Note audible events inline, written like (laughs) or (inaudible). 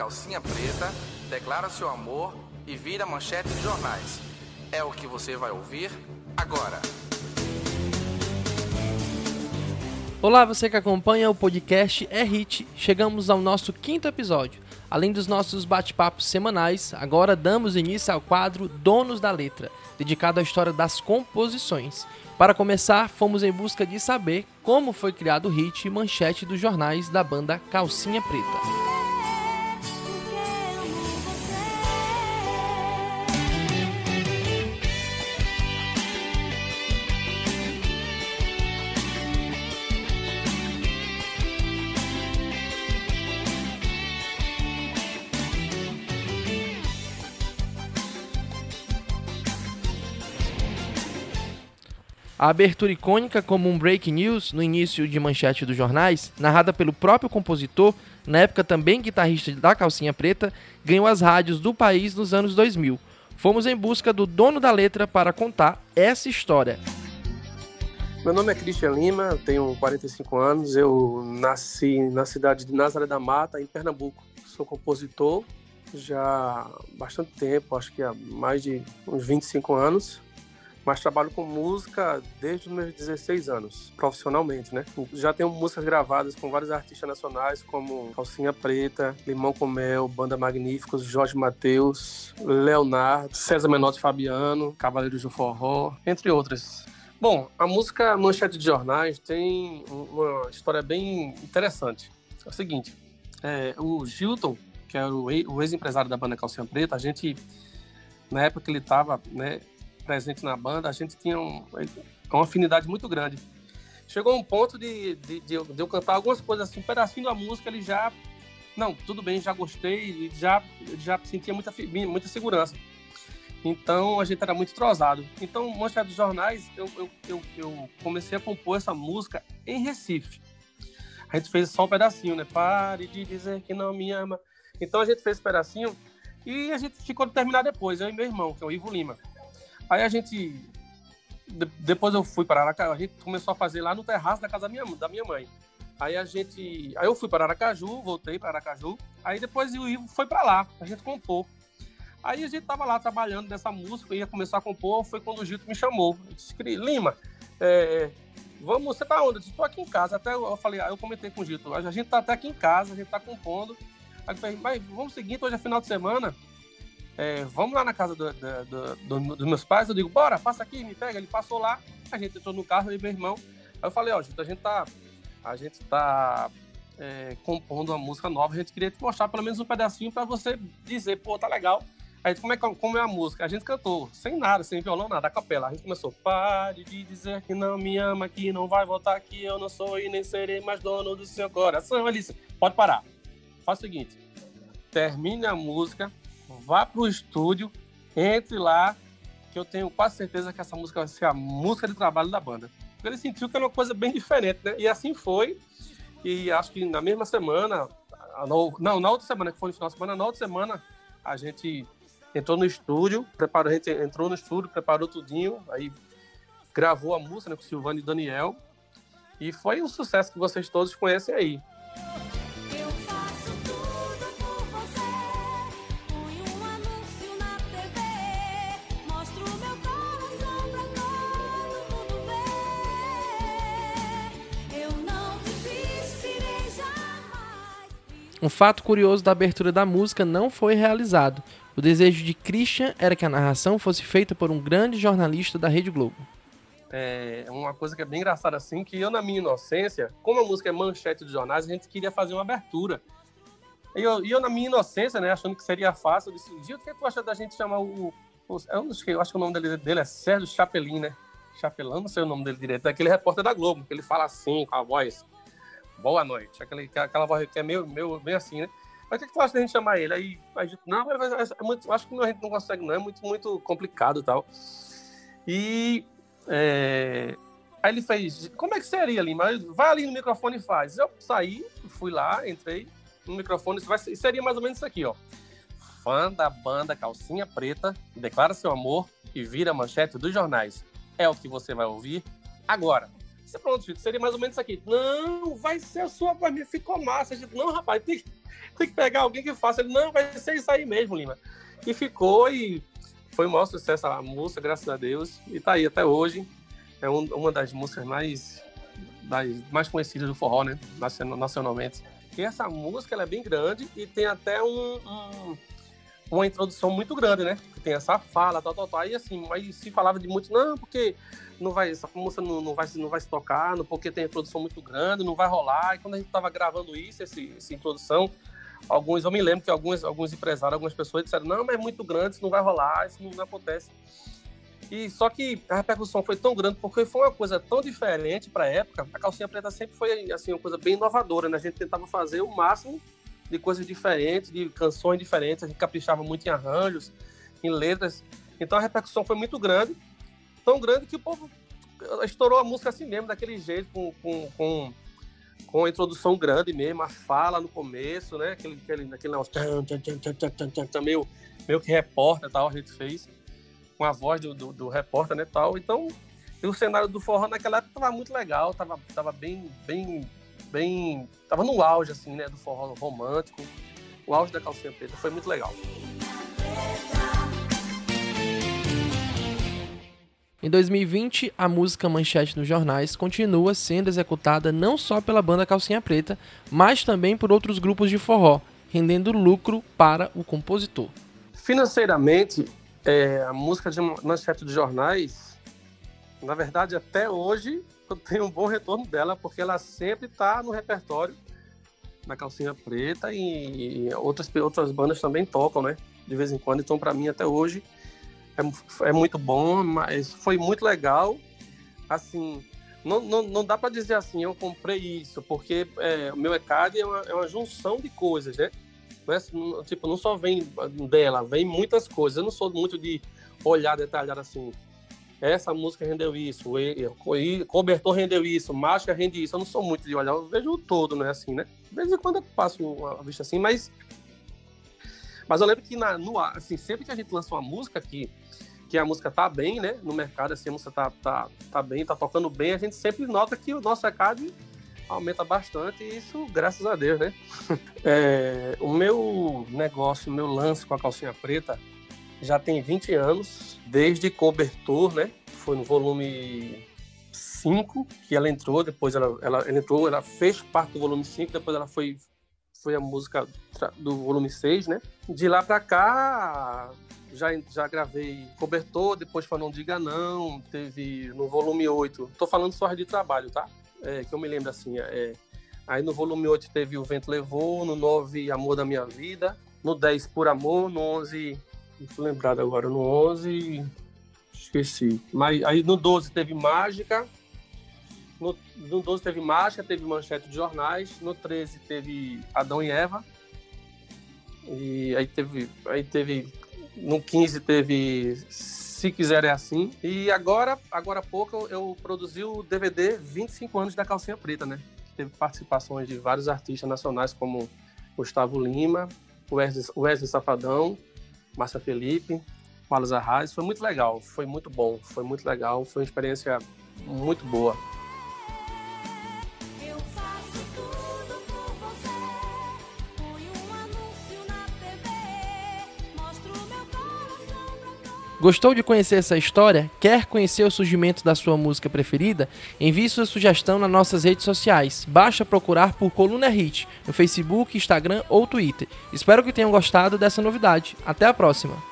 calcinha preta, declara seu amor e vira manchete de jornais. É o que você vai ouvir agora. Olá, você que acompanha o podcast É Hit. Chegamos ao nosso quinto episódio. Além dos nossos bate-papos semanais, agora damos início ao quadro Donos da Letra, dedicado à história das composições. Para começar, fomos em busca de saber como foi criado o hit manchete dos jornais da banda Calcinha Preta. A abertura icônica como um break news no início de manchete dos jornais, narrada pelo próprio compositor, na época também guitarrista da Calcinha Preta, ganhou as rádios do país nos anos 2000. Fomos em busca do dono da letra para contar essa história. Meu nome é Cristian Lima, tenho 45 anos, eu nasci na cidade de Nazaré da Mata, em Pernambuco. Sou compositor já há bastante tempo, acho que há mais de uns 25 anos mas trabalho com música desde os meus 16 anos, profissionalmente, né? Já tenho músicas gravadas com vários artistas nacionais, como Calcinha Preta, Limão com Mel, Banda Magníficos, Jorge Mateus, Leonardo, César Menotti Fabiano, Cavaleiros do Forró, entre outras. Bom, a música Manchete de Jornais tem uma história bem interessante. É o seguinte, é, o Gilton, que era o ex-empresário da banda Calcinha Preta, a gente, na época que ele estava né, presente na banda, a gente tinha um, uma afinidade muito grande. Chegou um ponto de, de, de, eu, de eu cantar algumas coisas assim, um pedacinho da música, ele já. Não, tudo bem, já gostei, já, já sentia muita, muita segurança. Então a gente era muito entrosado. Então, Manchete dos Jornais, eu, eu, eu, eu, comecei a compor essa música em Recife. A gente fez só um pedacinho, né? Pare de dizer que não me ama. Então a gente fez esse pedacinho e a gente ficou de terminar depois, eu e meu irmão, que é o Ivo Lima. Aí a gente. depois eu fui para Aracaju, a gente começou a fazer lá no terraço da casa da minha, da minha mãe. Aí a gente. Aí eu fui para Aracaju, voltei para Aracaju. Aí depois o Ivo foi para lá, a gente compor. Aí a gente tava lá trabalhando nessa música, ia começar a compor, foi quando o Gito me chamou. Eu disse, Lima, é, vamos, você tá onde? Eu disse, tô aqui em casa. Até eu falei, eu comentei com o Gito, a gente tá até aqui em casa, a gente tá compondo. Aí eu falei, mas vamos seguir, hoje é final de semana é, vamos lá na casa do, do, do, dos meus pais, eu digo, bora, passa aqui, me pega. Ele passou lá, a gente entrou no carro, e meu irmão. Aí eu falei, ó, gente, a gente tá, a gente tá é, compondo uma música nova, a gente queria te mostrar pelo menos um pedacinho para você dizer, pô, tá legal. Aí como é, como é a música? A gente cantou, sem nada, sem violão, nada, a capela. A gente começou, pare de dizer que não me ama, que não vai voltar aqui, eu não sou e nem serei mais dono do seu coração. Ele disse, pode parar. Faz o seguinte, termine a música, vá para o estúdio, entre lá, que eu tenho quase certeza que essa música vai ser a música de trabalho da banda. Ele sentiu que era uma coisa bem diferente, né? E assim foi. E acho que na mesma semana, não, na outra semana, que foi no final de semana, na outra semana, a gente entrou no estúdio, preparou, a gente entrou no estúdio, preparou tudinho, aí gravou a música né, com o Silvano e Daniel. E foi um sucesso que vocês todos conhecem aí. Um fato curioso da abertura da música não foi realizado. O desejo de Christian era que a narração fosse feita por um grande jornalista da Rede Globo. É uma coisa que é bem engraçada assim, que eu na minha inocência, como a música é manchete de jornais, a gente queria fazer uma abertura. E eu, eu na minha inocência, né, achando que seria fácil, eu disse, Gil, o que, é tu acha da gente chamar o... o eu, não sei, eu acho que o nome dele, dele é Sérgio Chapelin, né? Chapelin, não sei o nome dele direito, daquele repórter da Globo, que ele fala assim, com a voz boa noite. Aquela, aquela voz que é meio, meio bem assim, né? Mas o que, que tu acha da gente chamar ele? Aí a gente, não, mas é muito, acho que a gente não consegue, não, é muito, muito complicado e tal. E é, aí ele fez, como é que seria ali? Mas vai ali no microfone e faz. Eu saí, fui lá, entrei no microfone, vai, seria mais ou menos isso aqui, ó. Fã da banda Calcinha Preta, declara seu amor e vira manchete dos jornais. É o que você vai ouvir agora. Pronto, filho, seria mais ou menos isso aqui. Não, vai ser a sua voz, ficou massa. Gente, não, rapaz, tem, tem que pegar alguém que faça. Ele, não, vai ser isso aí mesmo, Lima. E ficou e foi um maior sucesso a música, graças a Deus. E tá aí até hoje. É um, uma das músicas mais, das mais conhecidas do forró, né? Nacionalmente. E essa música ela é bem grande e tem até um, um uma introdução muito grande, né? Que tem essa fala, tal, tal, tal. E assim, mas se falava de muito, não, porque não vai, essa música não, não, vai, não vai se tocar, não, porque tem introdução muito grande, não vai rolar. E quando a gente tava gravando isso, esse, essa introdução, alguns, eu me lembro que alguns, alguns empresários, algumas pessoas disseram, não, mas é muito grande, isso não vai rolar, isso não, não acontece. E só que a repercussão foi tão grande porque foi uma coisa tão diferente para a época. A calcinha preta sempre foi assim uma coisa bem inovadora, né? A gente tentava fazer o máximo de coisas diferentes, de canções diferentes, a gente caprichava muito em arranjos, em letras. Então a repercussão foi muito grande, tão grande que o povo estourou a música assim mesmo, daquele jeito, com, com, com, com introdução grande mesmo, a fala no começo, né? Aquele, aquele, aquele negócio meio, meio que repórter tal, a gente fez com a voz do, do, do repórter, né, tal. Então, o cenário do forró naquela época tava muito legal, tava, tava bem, bem, bem, tava no auge, assim, né, do forró romântico, o auge da calcinha preta, foi muito legal. Em 2020, a música Manchete nos jornais continua sendo executada não só pela banda Calcinha Preta, mas também por outros grupos de forró, rendendo lucro para o compositor. Financeiramente, é, a música de manchete dos jornais, na verdade, até hoje tenho um bom retorno dela, porque ela sempre está no repertório na calcinha preta e, outras, outras bandas também tocam, né? De vez em quando. Então, para mim, até hoje, é, é, muito bom, mas foi muito legal. Assim, não, não, não dá para dizer assim, eu comprei isso, porque é, o meu ECAD é uma, é uma junção de coisas, né? Não é, tipo, não só vem dela, vem muitas coisas. Eu não sou muito de olhar detalhado assim. Essa música rendeu isso, o cobertor rendeu isso, máscara rende isso. Eu não sou muito de olhar, eu vejo o todo, né? Assim, né? De vez em quando eu passo a vista assim, mas. Mas eu lembro que na, no, assim, sempre que a gente lança uma música que, que a música tá bem, né? No mercado, assim, a música tá, tá, tá bem, tá tocando bem, a gente sempre nota que o nosso mercado aumenta bastante e isso, graças a Deus, né? (laughs) É, o meu negócio, o meu lance com a calcinha preta já tem 20 anos, desde cobertor, né? Foi no volume 5 que ela entrou, depois ela, ela, ela entrou, ela fez parte do volume 5, depois ela foi foi a música do volume 6, né? De lá pra cá, já, já gravei Cobertor, depois foi Não Diga Não, teve no volume 8. Tô falando só de trabalho, tá? é, que eu me lembro assim, é, aí no volume 8 teve O Vento Levou, no 9 Amor da Minha Vida, no 10 Por Amor, no 11, não lembrado agora, no 11, esqueci, mas aí no 12 teve Mágica, no, no 12 teve Mágica, teve Manchete de Jornais, no 13 teve Adão e Eva, e aí teve, aí teve no 15 teve se quiser é assim. E agora, agora há pouco, eu, eu produzi o DVD 25 anos da Calcinha Preta, né? Teve participações de vários artistas nacionais, como Gustavo Lima, Wesley, Wesley Safadão, Márcia Felipe, Wallace Arraes. Foi muito legal, foi muito bom, foi muito legal, foi uma experiência muito boa. Gostou de conhecer essa história? Quer conhecer o surgimento da sua música preferida? Envie sua sugestão nas nossas redes sociais. Basta procurar por Coluna Hit no Facebook, Instagram ou Twitter. Espero que tenham gostado dessa novidade. Até a próxima!